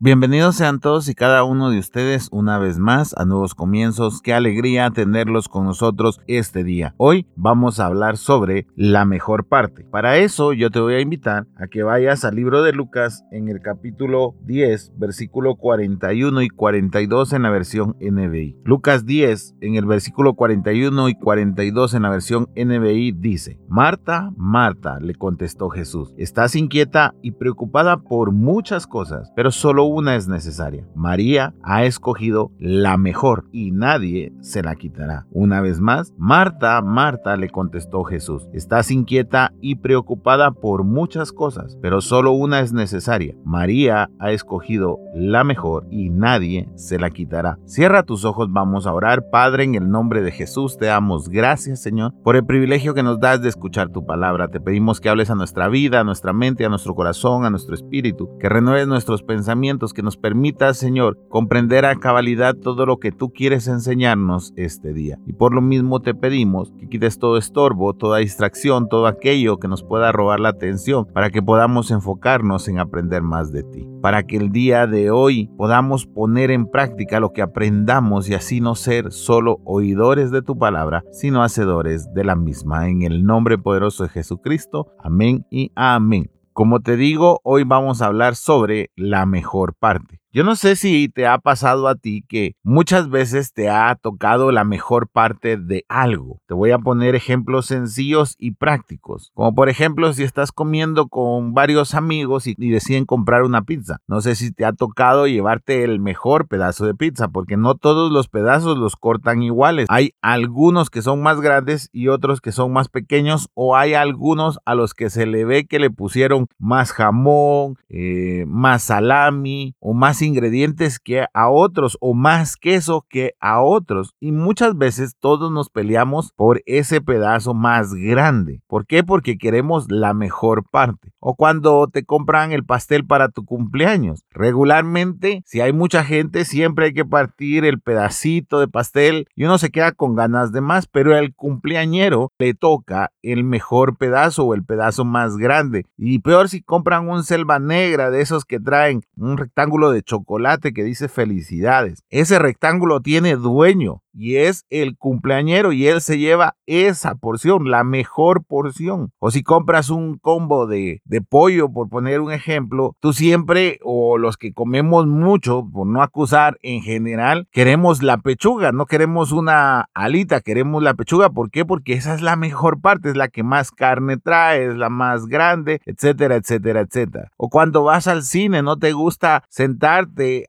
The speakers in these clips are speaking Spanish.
Bienvenidos sean todos y cada uno de ustedes una vez más a Nuevos Comienzos. Qué alegría tenerlos con nosotros este día. Hoy vamos a hablar sobre la mejor parte. Para eso yo te voy a invitar a que vayas al libro de Lucas en el capítulo 10, versículo 41 y 42 en la versión NBI. Lucas 10 en el versículo 41 y 42 en la versión NBI dice, Marta, Marta, le contestó Jesús, estás inquieta y preocupada por muchas cosas, pero solo una es necesaria. María ha escogido la mejor y nadie se la quitará. Una vez más, Marta, Marta, le contestó Jesús, estás inquieta y preocupada por muchas cosas, pero solo una es necesaria. María ha escogido la mejor y nadie se la quitará. Cierra tus ojos, vamos a orar. Padre, en el nombre de Jesús, te damos gracias, Señor, por el privilegio que nos das de escuchar tu palabra. Te pedimos que hables a nuestra vida, a nuestra mente, a nuestro corazón, a nuestro espíritu, que renueves nuestros pensamientos que nos permita, Señor, comprender a cabalidad todo lo que tú quieres enseñarnos este día. Y por lo mismo te pedimos que quites todo estorbo, toda distracción, todo aquello que nos pueda robar la atención, para que podamos enfocarnos en aprender más de ti. Para que el día de hoy podamos poner en práctica lo que aprendamos y así no ser solo oidores de tu palabra, sino hacedores de la misma. En el nombre poderoso de Jesucristo. Amén y amén. Como te digo, hoy vamos a hablar sobre la mejor parte. Yo no sé si te ha pasado a ti que muchas veces te ha tocado la mejor parte de algo. Te voy a poner ejemplos sencillos y prácticos. Como por ejemplo si estás comiendo con varios amigos y, deciden comprar una pizza. No sé si te ha tocado llevarte el mejor pedazo de pizza porque no todos los pedazos los cortan iguales. Hay algunos que son más grandes y otros que son más pequeños o hay algunos a los que se le ve que le pusieron más jamón, eh, más salami o más ingredientes que a otros o más queso que a otros. Y muchas veces todos nos peleamos por ese pedazo más grande. ¿Por qué? Porque queremos la mejor parte. O cuando te compran el pastel para tu cumpleaños. Regularmente, si hay mucha gente, siempre hay que partir el pedacito de pastel y uno se queda con ganas de más, pero al cumpleañero le toca el mejor pedazo o el pedazo más grande. Y peor si compran un selva negra de esos que traen un rectángulo de chocolate que dice felicidades. Ese rectángulo tiene dueño y es el cumpleañero y él se lleva esa porción, la mejor porción. O si compras un combo de, de pollo, por poner un ejemplo, tú siempre o los que comemos mucho, por no acusar en general, queremos la pechuga, no queremos una alita, queremos la pechuga. ¿Por qué? Porque esa es la mejor parte, es la que más carne trae, es la más grande, etcétera, etcétera, etcétera. O cuando vas al cine, no te gusta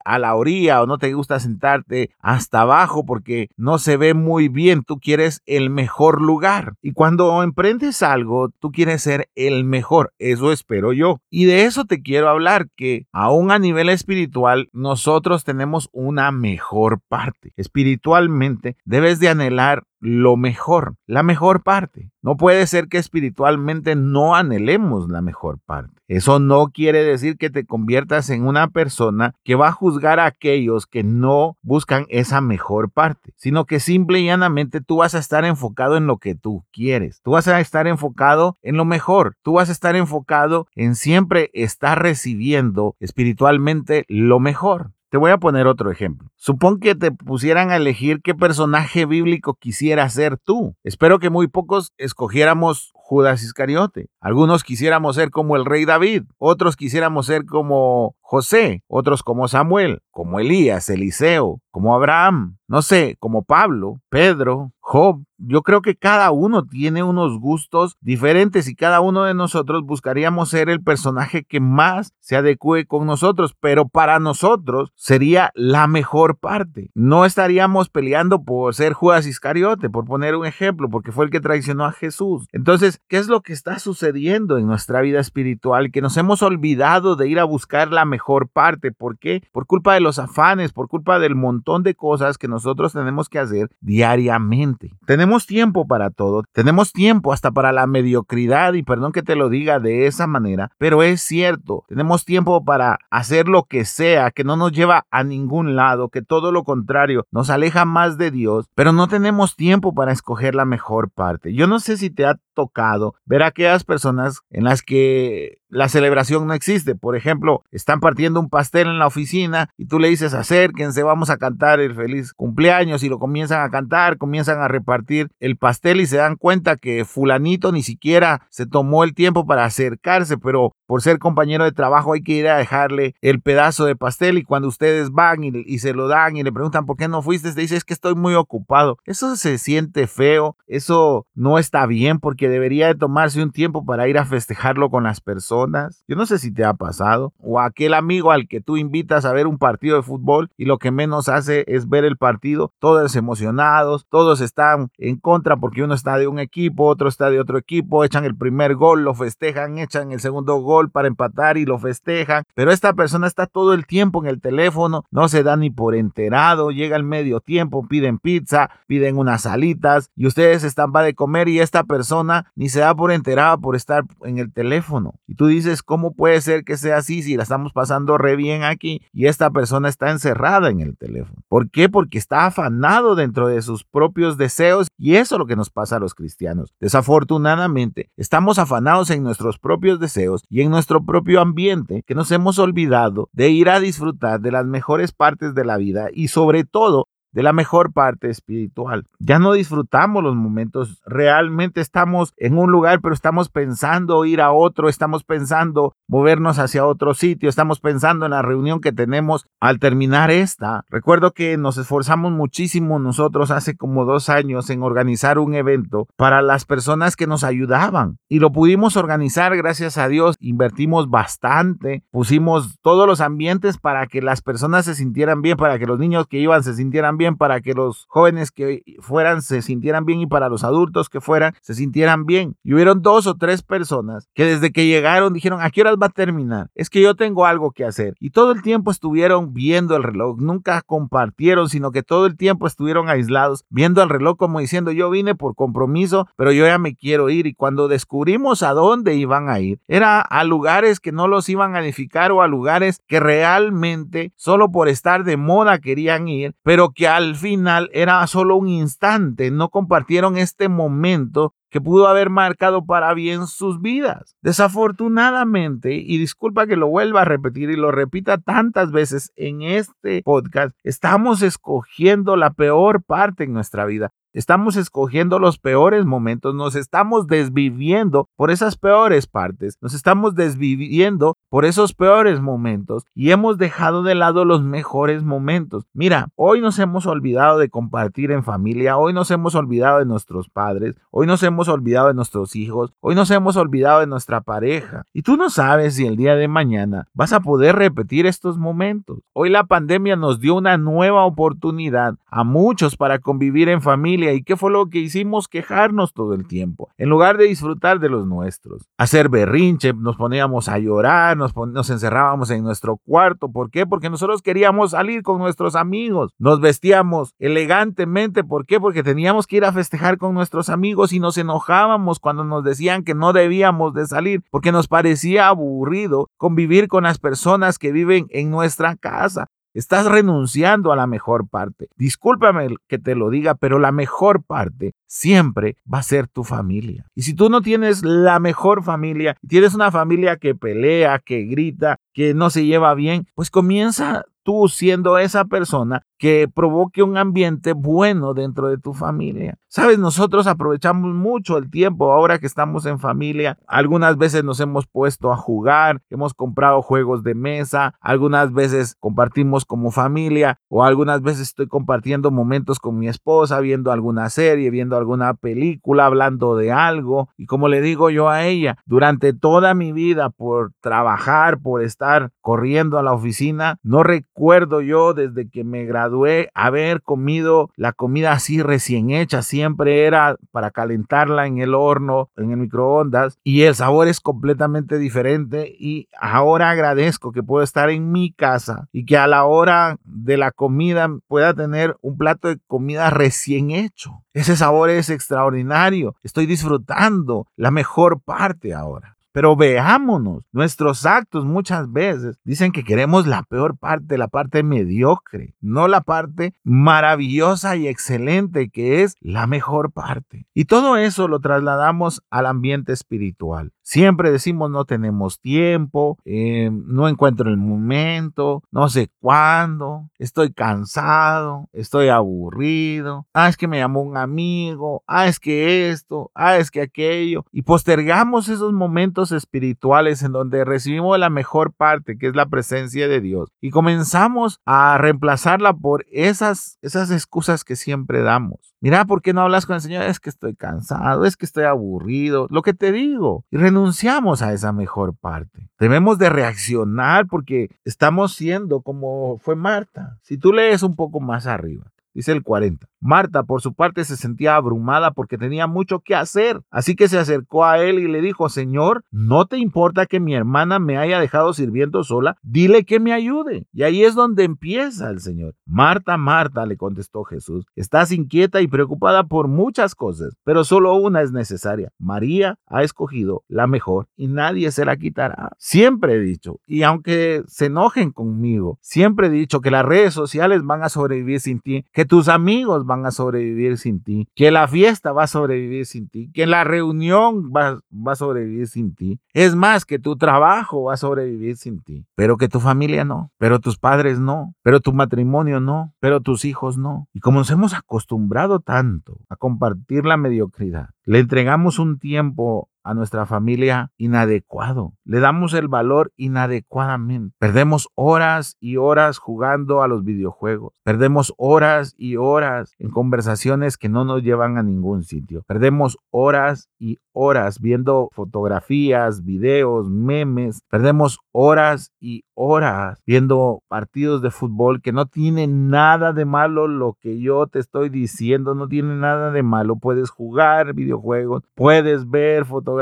a la orilla o no te gusta sentarte hasta abajo porque no se ve muy bien, tú quieres el mejor lugar. Y cuando emprendes algo, tú quieres ser el mejor, eso espero yo. Y de eso te quiero hablar, que aún a nivel espiritual, nosotros tenemos una mejor parte. Espiritualmente, debes de anhelar lo mejor, la mejor parte. No puede ser que espiritualmente no anhelemos la mejor parte. Eso no quiere decir que te conviertas en una persona que va a juzgar a aquellos que no buscan esa mejor parte, sino que simple y llanamente tú vas a estar enfocado en lo que tú quieres. Tú vas a estar enfocado en lo mejor. Tú vas a estar enfocado en siempre estar recibiendo espiritualmente lo mejor. Te voy a poner otro ejemplo. Supón que te pusieran a elegir qué personaje bíblico quisiera ser tú. Espero que muy pocos escogiéramos Judas Iscariote. Algunos quisiéramos ser como el rey David, otros quisiéramos ser como José, otros como Samuel, como Elías, Eliseo, como Abraham, no sé, como Pablo, Pedro, Job. Yo creo que cada uno tiene unos gustos diferentes y cada uno de nosotros buscaríamos ser el personaje que más se adecue con nosotros, pero para nosotros sería la mejor parte. No estaríamos peleando por ser Judas Iscariote, por poner un ejemplo, porque fue el que traicionó a Jesús. Entonces, ¿qué es lo que está sucediendo en nuestra vida espiritual? Que nos hemos olvidado de ir a buscar la mejor parte. ¿Por qué? Por culpa de los afanes, por culpa del montón de cosas que nosotros tenemos que hacer diariamente. Tenemos tiempo para todo, tenemos tiempo hasta para la mediocridad y perdón que te lo diga de esa manera, pero es cierto, tenemos tiempo para hacer lo que sea, que no nos lleva a ningún lado, que todo lo contrario, nos aleja más de Dios, pero no tenemos tiempo para escoger la mejor parte. Yo no sé si te ha tocado ver a aquellas personas en las que la celebración no existe. Por ejemplo, están partiendo un pastel en la oficina y tú le dices acérquense, vamos a cantar el feliz cumpleaños y lo comienzan a cantar, comienzan a repartir el pastel y se dan cuenta que fulanito ni siquiera se tomó el tiempo para acercarse, pero por ser compañero de trabajo hay que ir a dejarle el pedazo de pastel y cuando ustedes van y, se lo dan y le preguntan por qué no fuiste, te dice es que estoy muy ocupado. Eso se siente feo, eso no está bien porque debería de tomarse un tiempo para ir a festejarlo con las personas yo no sé si te ha pasado. O aquel amigo al que tú invitas a ver un partido de fútbol y lo que menos hace es ver el partido, todos emocionados, todos están en contra porque uno está de un equipo, otro está de otro equipo, echan el primer gol, lo festejan, echan el segundo gol para empatar y lo festejan. Pero esta persona está todo el tiempo en el teléfono, no se da ni por enterado, llega el medio tiempo, piden pizza, piden unas salitas y ustedes están para de comer y esta persona ni se da por enterada por estar en el teléfono. Y tú dices, ¿cómo puede ser que sea así si la estamos pasando re bien aquí y esta persona está encerrada en el teléfono? ¿Por qué? Porque está afanado dentro de sus propios deseos y eso es lo que nos pasa a los cristianos. Desafortunadamente, estamos afanados en nuestros propios deseos y en nuestro propio ambiente que nos hemos olvidado de ir a disfrutar de las mejores partes de la vida y sobre todo de la mejor parte espiritual. Ya no disfrutamos los momentos, realmente estamos en un lugar, pero estamos pensando ir a otro, estamos pensando movernos hacia otro sitio, estamos pensando en la reunión que tenemos al terminar esta. Recuerdo que nos esforzamos muchísimo nosotros hace como dos años en organizar un evento para las personas que nos ayudaban y lo pudimos organizar, gracias a Dios, invertimos bastante, pusimos todos los ambientes para que las personas se sintieran bien, para que los niños que iban se sintieran bien, para que los jóvenes que fueran se sintieran bien y para los adultos que fueran se sintieran bien. Y hubieron dos o tres personas que desde que llegaron dijeron, ¿a qué horas va a terminar? Es que yo tengo algo que hacer. Y todo el tiempo estuvieron viendo el reloj, nunca compartieron, sino que todo el tiempo estuvieron aislados, viendo el reloj como diciendo, yo vine por compromiso, pero yo ya me quiero ir. Y cuando descubrimos a dónde iban a ir, era a lugares que no los iban a edificar o a lugares que realmente solo por estar de moda querían ir, pero que al final era solo un instante, no compartieron este momento que pudo haber marcado para bien sus vidas. Desafortunadamente, y disculpa que lo vuelva a repetir y lo repita tantas veces en este podcast, estamos escogiendo la peor parte en nuestra vida. Estamos escogiendo los peores momentos, nos estamos desviviendo por esas peores partes, nos estamos desviviendo por esos peores momentos y hemos dejado de lado los mejores momentos. Mira, hoy nos hemos olvidado de compartir en familia, hoy nos hemos olvidado de nuestros padres, hoy nos hemos olvidado de nuestros hijos, hoy nos hemos olvidado de nuestra pareja. Y tú no sabes si el día de mañana vas a poder repetir estos momentos. Hoy la pandemia nos dio una nueva oportunidad a muchos para convivir en familia ¿Y qué fue lo que hicimos? Quejarnos todo el tiempo, en lugar de disfrutar de los nuestros. Hacer berrinche, nos poníamos a llorar, nos, nos encerrábamos en nuestro cuarto. ¿Por qué? Porque nosotros queríamos salir con nuestros amigos. Nos vestíamos elegantemente. ¿Por qué? Porque teníamos que ir a festejar con nuestros amigos y nos enojábamos cuando nos decían que no debíamos de salir porque nos parecía aburrido convivir con las personas que viven en nuestra casa. Estás renunciando a la mejor parte. Discúlpame que te lo diga, pero la mejor parte siempre va a ser tu familia. Y si tú no tienes la mejor familia, tienes una familia que pelea, que grita, que no se lleva bien, pues comienza siendo esa persona que provoque un ambiente bueno dentro de tu familia. Sabes, nosotros aprovechamos mucho el tiempo ahora que estamos en familia. Algunas veces nos hemos puesto a jugar, hemos comprado juegos de mesa, algunas veces compartimos como familia o algunas veces estoy compartiendo momentos con mi esposa, viendo alguna serie, viendo alguna película, hablando de algo. Y como le digo yo a ella, durante toda mi vida por trabajar, por estar corriendo a la oficina, no recuerdo recuerdo yo desde que me gradué haber comido la comida así recién hecha. Siempre era para calentarla en el horno, en el microondas. Y el sabor es completamente diferente. Y ahora agradezco que puedo estar en mi casa y que a la hora de la comida pueda tener un plato de comida recién hecho. Ese sabor es extraordinario. Estoy disfrutando la mejor parte ahora. Pero veámonos, nuestros actos muchas veces dicen que queremos la peor parte, la parte mediocre, no la parte maravillosa y excelente que es la mejor parte. Y todo eso lo trasladamos al ambiente espiritual. Siempre decimos no tenemos tiempo, eh, no encuentro el momento, no sé cuándo, estoy cansado, estoy aburrido, ah, es que me llamó un amigo, ah, es que esto, ah, es que aquello. Y postergamos esos momentos espirituales en donde recibimos la mejor parte, que es la presencia de Dios. Y comenzamos a reemplazarla por esas, esas excusas que siempre damos. Mira, ¿por qué no hablas con el Señor? Es que estoy cansado, es que estoy aburrido, lo que te digo. Y renunciamos a esa mejor parte. Debemos de reaccionar porque estamos siendo como fue Marta. Si tú lees un poco más arriba, dice el 40. Marta, por su parte, se sentía abrumada porque tenía mucho que hacer, así que se acercó a él y le dijo, Señor, ¿no te importa que mi hermana me haya dejado sirviendo sola? Dile que me ayude. Y ahí es donde empieza el Señor. Marta, Marta, le contestó Jesús, estás inquieta y preocupada por muchas cosas, pero solo una es necesaria. María ha escogido la mejor y nadie se la quitará. Siempre he dicho, y aunque se enojen conmigo, siempre he dicho que las redes sociales van a sobrevivir sin ti, que tus amigos van a sobrevivir sin ti, que la fiesta va a sobrevivir sin ti, que la reunión va, va a sobrevivir sin ti. Es más, que tu trabajo va a sobrevivir sin ti, pero que tu familia no, pero tus padres no, pero tu matrimonio no, pero tus hijos no. Y como nos hemos acostumbrado tanto a compartir la mediocridad, le entregamos un tiempo a nuestra familia inadecuado. Le damos el valor inadecuadamente. Perdemos horas y horas jugando a los videojuegos. Perdemos horas y horas en conversaciones que no nos llevan a ningún sitio. Perdemos horas y horas viendo fotografías, videos, memes. Perdemos horas y horas viendo partidos de fútbol que no tiene nada de malo lo que yo te estoy diciendo. No tiene nada de malo. Puedes jugar videojuegos, puedes ver fotografías,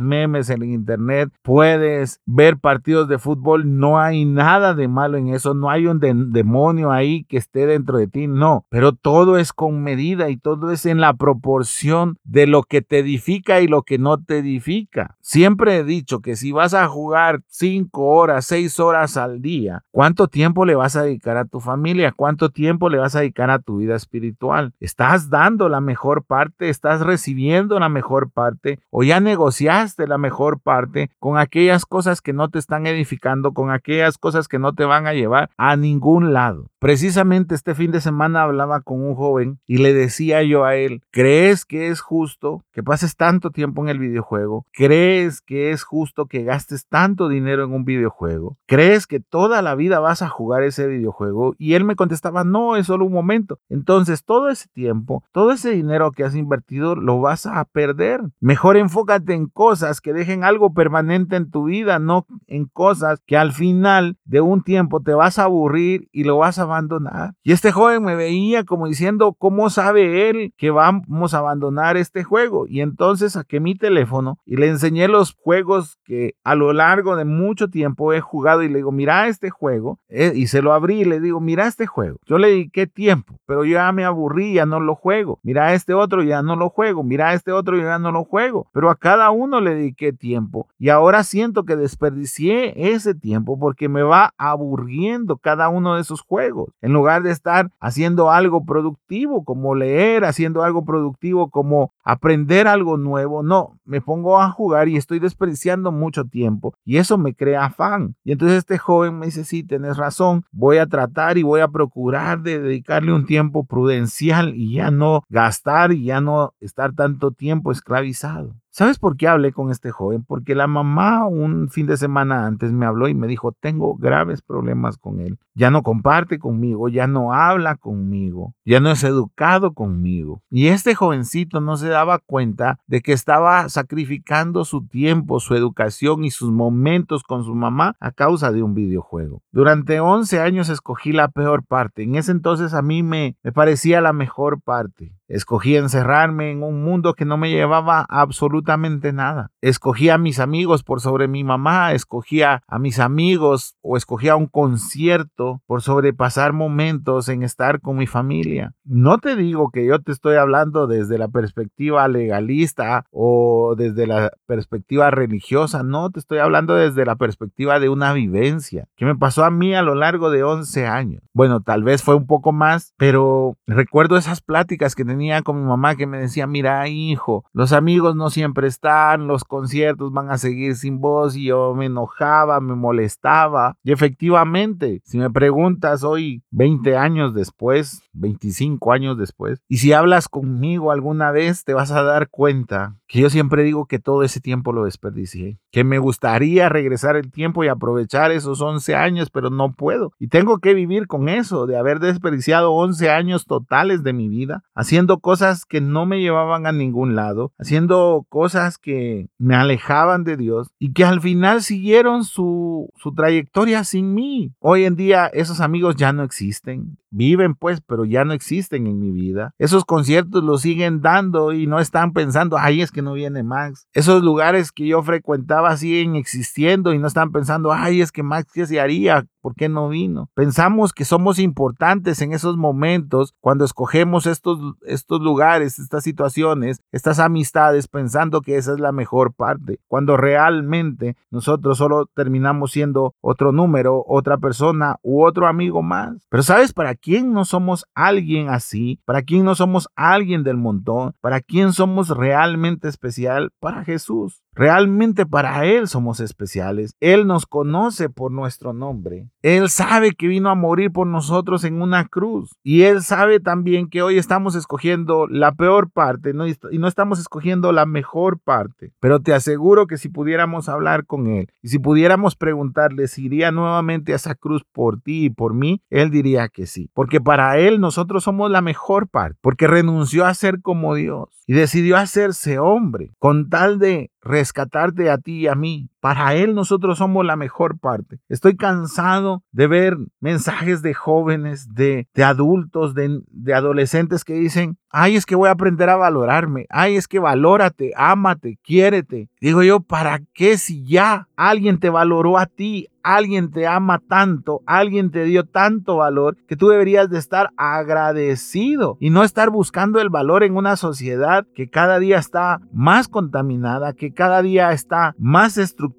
memes en internet, puedes ver partidos de fútbol. No hay nada de malo en eso. No hay un demonio ahí que esté dentro de ti. No, pero todo es con medida y todo es en la proporción de lo que te edifica y lo que no te edifica. Siempre he dicho que si vas a jugar cinco horas, seis horas al día, ¿cuánto tiempo le vas a dedicar a tu familia? ¿Cuánto tiempo le vas a dedicar a tu vida espiritual? ¿Estás dando la mejor parte? ¿Estás recibiendo la mejor parte? ¿O ya negociaste la mejor parte con aquellas cosas que no te están edificando, con aquellas cosas que no te van a llevar a ningún lado? Precisamente este fin de semana hablaba con un joven y le decía yo a él, ¿crees que es justo que pases tanto tiempo en el videojuego? ¿Crees que es justo que gastes tanto dinero en un videojuego? ¿Crees que toda la vida vas a jugar ese videojuego? Y él me contestaba, no, es solo un momento. Entonces todo ese tiempo, todo ese dinero que has invertido lo vas a perder. Mejor enfócate en cosas que dejen algo permanente en tu vida, no en cosas que al final de un tiempo te vas a aburrir y lo vas a abandonar. Y este joven me veía como diciendo, ¿cómo sabe él que vamos a abandonar este juego? Y entonces saqué mi teléfono y le enseñé los juegos que a lo largo de mucho tiempo he jugado y le digo, mira este juego. Eh, y se lo abrí y le digo, mira este juego. Yo le dediqué tiempo, pero ya me aburrí, ya no lo juego. Mira este otro, ya no lo juego. Mira este otro, ya no lo juego. Pero a cada uno le dediqué tiempo. Y ahora siento que desperdicié ese tiempo porque me va aburriendo cada uno de esos juegos. En lugar de estar haciendo algo productivo como leer, haciendo algo productivo como aprender algo nuevo, no, me pongo a jugar y estoy desperdiciando mucho tiempo y eso me crea afán. Y entonces este joven me dice, sí, tienes razón, voy a tratar y voy a procurar de dedicarle un tiempo prudencial y ya no gastar y ya no estar tanto tiempo esclavizado. ¿Sabes por qué hablé con este joven? Porque la mamá un fin de semana antes me habló y me dijo, tengo graves problemas con él. Ya no comparte conmigo, ya no habla conmigo, ya no es educado conmigo. Y este jovencito no se daba cuenta de que estaba sacrificando su tiempo, su educación y sus momentos con su mamá a causa de un videojuego. Durante 11 años escogí la peor parte. En ese entonces a mí me, me parecía la mejor parte. Escogí encerrarme en un mundo que no me llevaba absolutamente nada. Escogí a mis amigos por sobre mi mamá, escogía a mis amigos o escogía un concierto por sobrepasar momentos en estar con mi familia. No te digo que yo te estoy hablando desde la perspectiva legalista o desde la perspectiva religiosa, no, te estoy hablando desde la perspectiva de una vivencia que me pasó a mí a lo largo de 11 años. Bueno, tal vez fue un poco más, pero recuerdo esas pláticas que tenía con mi mamá que me decía, mira hijo, los amigos no siempre están, los conciertos van a seguir sin voz y yo me enojaba, me molestaba. Y efectivamente, si me preguntas hoy, 20 años después, 25 años después, y si hablas conmigo alguna vez, te vas a dar cuenta que yo siempre digo que todo ese tiempo lo desperdicié, que me gustaría regresar el tiempo y aprovechar esos 11 años, pero no puedo. Y tengo que vivir con eso, de haber desperdiciado 11 años totales de mi vida, haciendo cosas que no me llevaban a ningún lado, haciendo cosas que me alejaban de Dios y que al final siguieron su, su trayectoria sin mí. Hoy en día esos amigos ya no existen. Viven pues, pero ya no existen en mi vida. Esos conciertos los siguen dando y no están pensando, ay, es que no viene Max. Esos lugares que yo frecuentaba siguen existiendo y no están pensando, ay, es que Max, ¿qué se haría? ¿Por qué no vino? Pensamos que somos importantes en esos momentos cuando escogemos estos, estos lugares, estas situaciones, estas amistades, pensando que esa es la mejor parte, cuando realmente nosotros solo terminamos siendo otro número, otra persona u otro amigo más. Pero ¿sabes para quién no somos alguien así? ¿Para quién no somos alguien del montón? ¿Para quién somos realmente especial? Para Jesús. Realmente para Él somos especiales. Él nos conoce por nuestro nombre. Él sabe que vino a morir por nosotros en una cruz. Y Él sabe también que hoy estamos escogiendo la peor parte y no estamos escogiendo la mejor parte. Pero te aseguro que si pudiéramos hablar con Él y si pudiéramos preguntarle si iría nuevamente a esa cruz por ti y por mí, Él diría que sí. Porque para Él nosotros somos la mejor parte. Porque renunció a ser como Dios y decidió hacerse hombre con tal de rescatarte a ti y a mí. Para Él nosotros somos la mejor parte. Estoy cansado de ver mensajes de jóvenes, de, de adultos, de, de, adolescentes que dicen, ay, es que voy a aprender a valorarme, ay, es que valórate, ámate, quiérete. Digo yo, ¿para qué si ya alguien te valoró a ti? Alguien te ama tanto, alguien te dio tanto valor que tú deberías de estar agradecido y no estar buscando el valor en una sociedad que cada día está más contaminada, que cada día está más estructurada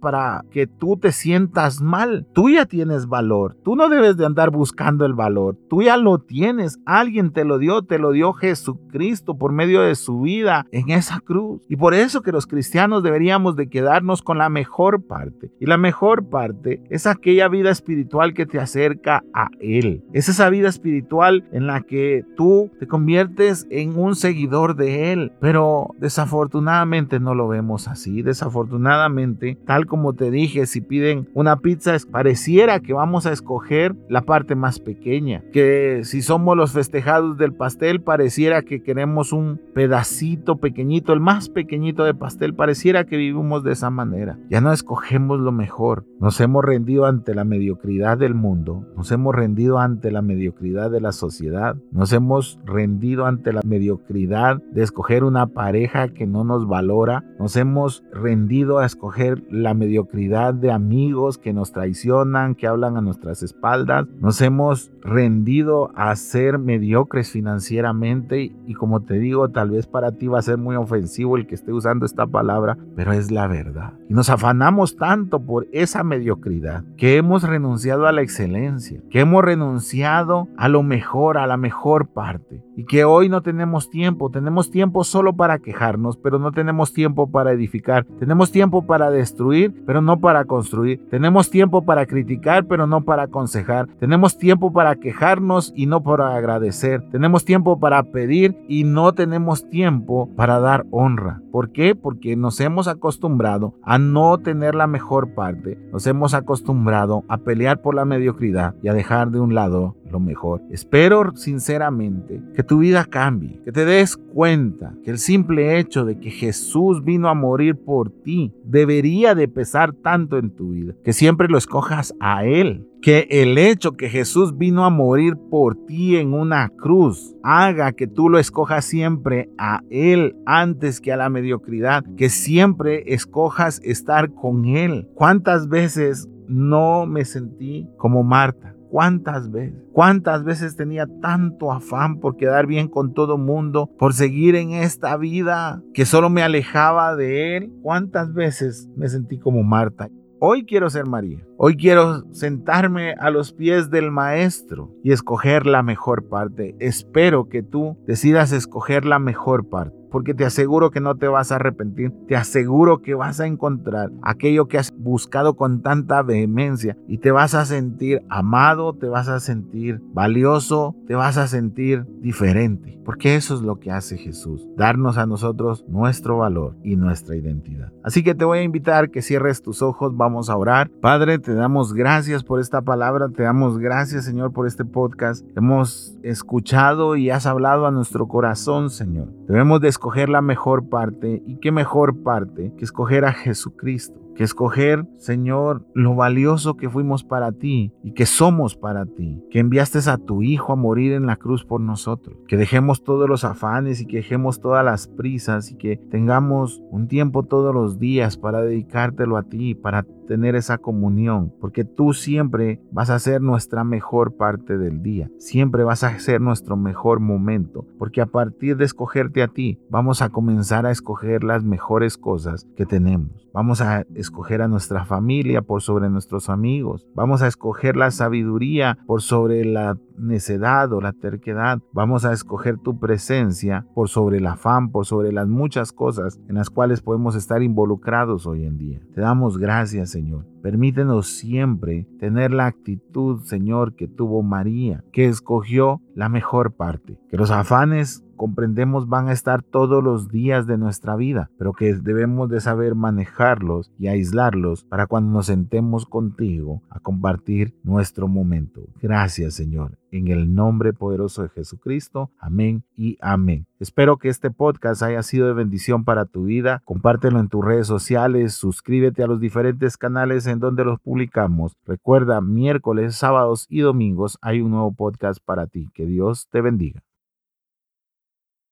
para que tú te sientas mal. Tú ya tienes valor, tú no debes de andar buscando el valor, tú ya lo tienes, alguien te lo dio, te lo dio Jesucristo por medio de su vida en esa cruz. Y por eso que los cristianos deberíamos de quedarnos con la mejor parte. Y la mejor parte es aquella vida espiritual que te acerca a Él. Es esa vida espiritual en la que tú te conviertes en un seguidor de Él. Pero desafortunadamente no lo vemos así. Desafortunadamente, tal como te dije, si piden una pizza, pareciera que vamos a escoger la parte más pequeña. Que si somos los festejados del pastel, pareciera que queremos un pedacito pequeñito, el más pequeñito de pastel. Pareciera que vivimos de esa manera. Ya no escogemos lo mejor. Nos nos hemos rendido ante la mediocridad del mundo, nos hemos rendido ante la mediocridad de la sociedad, nos hemos rendido ante la mediocridad de escoger una pareja que no nos valora, nos hemos rendido a escoger la mediocridad de amigos que nos traicionan, que hablan a nuestras espaldas, nos hemos rendido a ser mediocres financieramente y como te digo, tal vez para ti va a ser muy ofensivo el que esté usando esta palabra, pero es la verdad. Y nos afanamos tanto por esa mediocridad que hemos renunciado a la excelencia, que hemos renunciado a lo mejor, a la mejor parte, y que hoy no tenemos tiempo, tenemos tiempo solo para quejarnos, pero no tenemos tiempo para edificar, tenemos tiempo para destruir, pero no para construir. Tenemos tiempo para criticar, pero no para aconsejar. Tenemos tiempo para quejarnos y no para agradecer. Tenemos tiempo para pedir y no tenemos tiempo para dar honra. ¿Por qué? Porque nos hemos acostumbrado a no tener la mejor parte. Nos hemos acostumbrado a pelear por la mediocridad y a dejar de un lado lo mejor. Espero sinceramente que tu vida cambie, que te des cuenta que el simple hecho de que Jesús vino a morir por ti debería de pesar tanto en tu vida, que siempre lo escojas a Él. Que el hecho que Jesús vino a morir por ti en una cruz haga que tú lo escojas siempre a Él antes que a la mediocridad, que siempre escojas estar con Él. ¿Cuántas veces no me sentí como Marta? ¿Cuántas veces? ¿Cuántas veces tenía tanto afán por quedar bien con todo mundo, por seguir en esta vida que solo me alejaba de él? ¿Cuántas veces me sentí como Marta? Hoy quiero ser María. Hoy quiero sentarme a los pies del Maestro y escoger la mejor parte. Espero que tú decidas escoger la mejor parte porque te aseguro que no te vas a arrepentir, te aseguro que vas a encontrar aquello que has buscado con tanta vehemencia y te vas a sentir amado, te vas a sentir valioso, te vas a sentir diferente, porque eso es lo que hace Jesús, darnos a nosotros nuestro valor y nuestra identidad. Así que te voy a invitar que cierres tus ojos, vamos a orar. Padre, te damos gracias por esta palabra, te damos gracias Señor por este podcast. Hemos escuchado y has hablado a nuestro corazón, Señor. Debemos de escoger la mejor parte y qué mejor parte que escoger a Jesucristo que escoger, Señor, lo valioso que fuimos para ti y que somos para ti, que enviaste a tu Hijo a morir en la cruz por nosotros, que dejemos todos los afanes y que dejemos todas las prisas y que tengamos un tiempo todos los días para dedicártelo a ti, para tener esa comunión, porque tú siempre vas a ser nuestra mejor parte del día, siempre vas a ser nuestro mejor momento, porque a partir de escogerte a ti, vamos a comenzar a escoger las mejores cosas que tenemos. Vamos a escoger a nuestra familia por sobre nuestros amigos. Vamos a escoger la sabiduría por sobre la necedad o la terquedad. Vamos a escoger tu presencia por sobre el afán, por sobre las muchas cosas en las cuales podemos estar involucrados hoy en día. Te damos gracias, Señor. Permítenos siempre tener la actitud, Señor, que tuvo María, que escogió la mejor parte. Que los afanes comprendemos van a estar todos los días de nuestra vida, pero que debemos de saber manejarlos y aislarlos para cuando nos sentemos contigo a compartir nuestro momento. Gracias Señor. En el nombre poderoso de Jesucristo. Amén y amén. Espero que este podcast haya sido de bendición para tu vida. Compártelo en tus redes sociales. Suscríbete a los diferentes canales en donde los publicamos. Recuerda, miércoles, sábados y domingos hay un nuevo podcast para ti. Que Dios te bendiga.